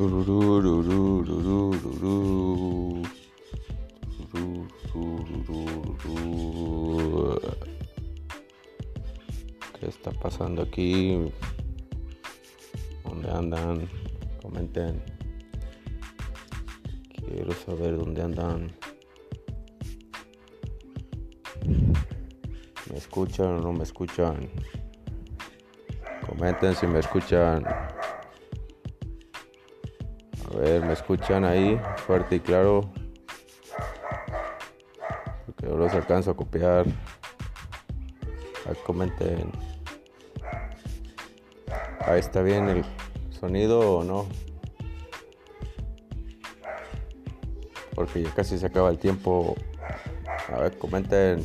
¿Qué está pasando aquí? ¿Dónde andan? Comenten. Quiero saber dónde andan. ¿Me escuchan o no me escuchan? Comenten si me escuchan. A ver, ¿me escuchan ahí? Fuerte y claro. Porque no los alcanzo a copiar. Ahí comenten. Ahí está bien el sonido o no. Porque ya casi se acaba el tiempo. A ver, comenten.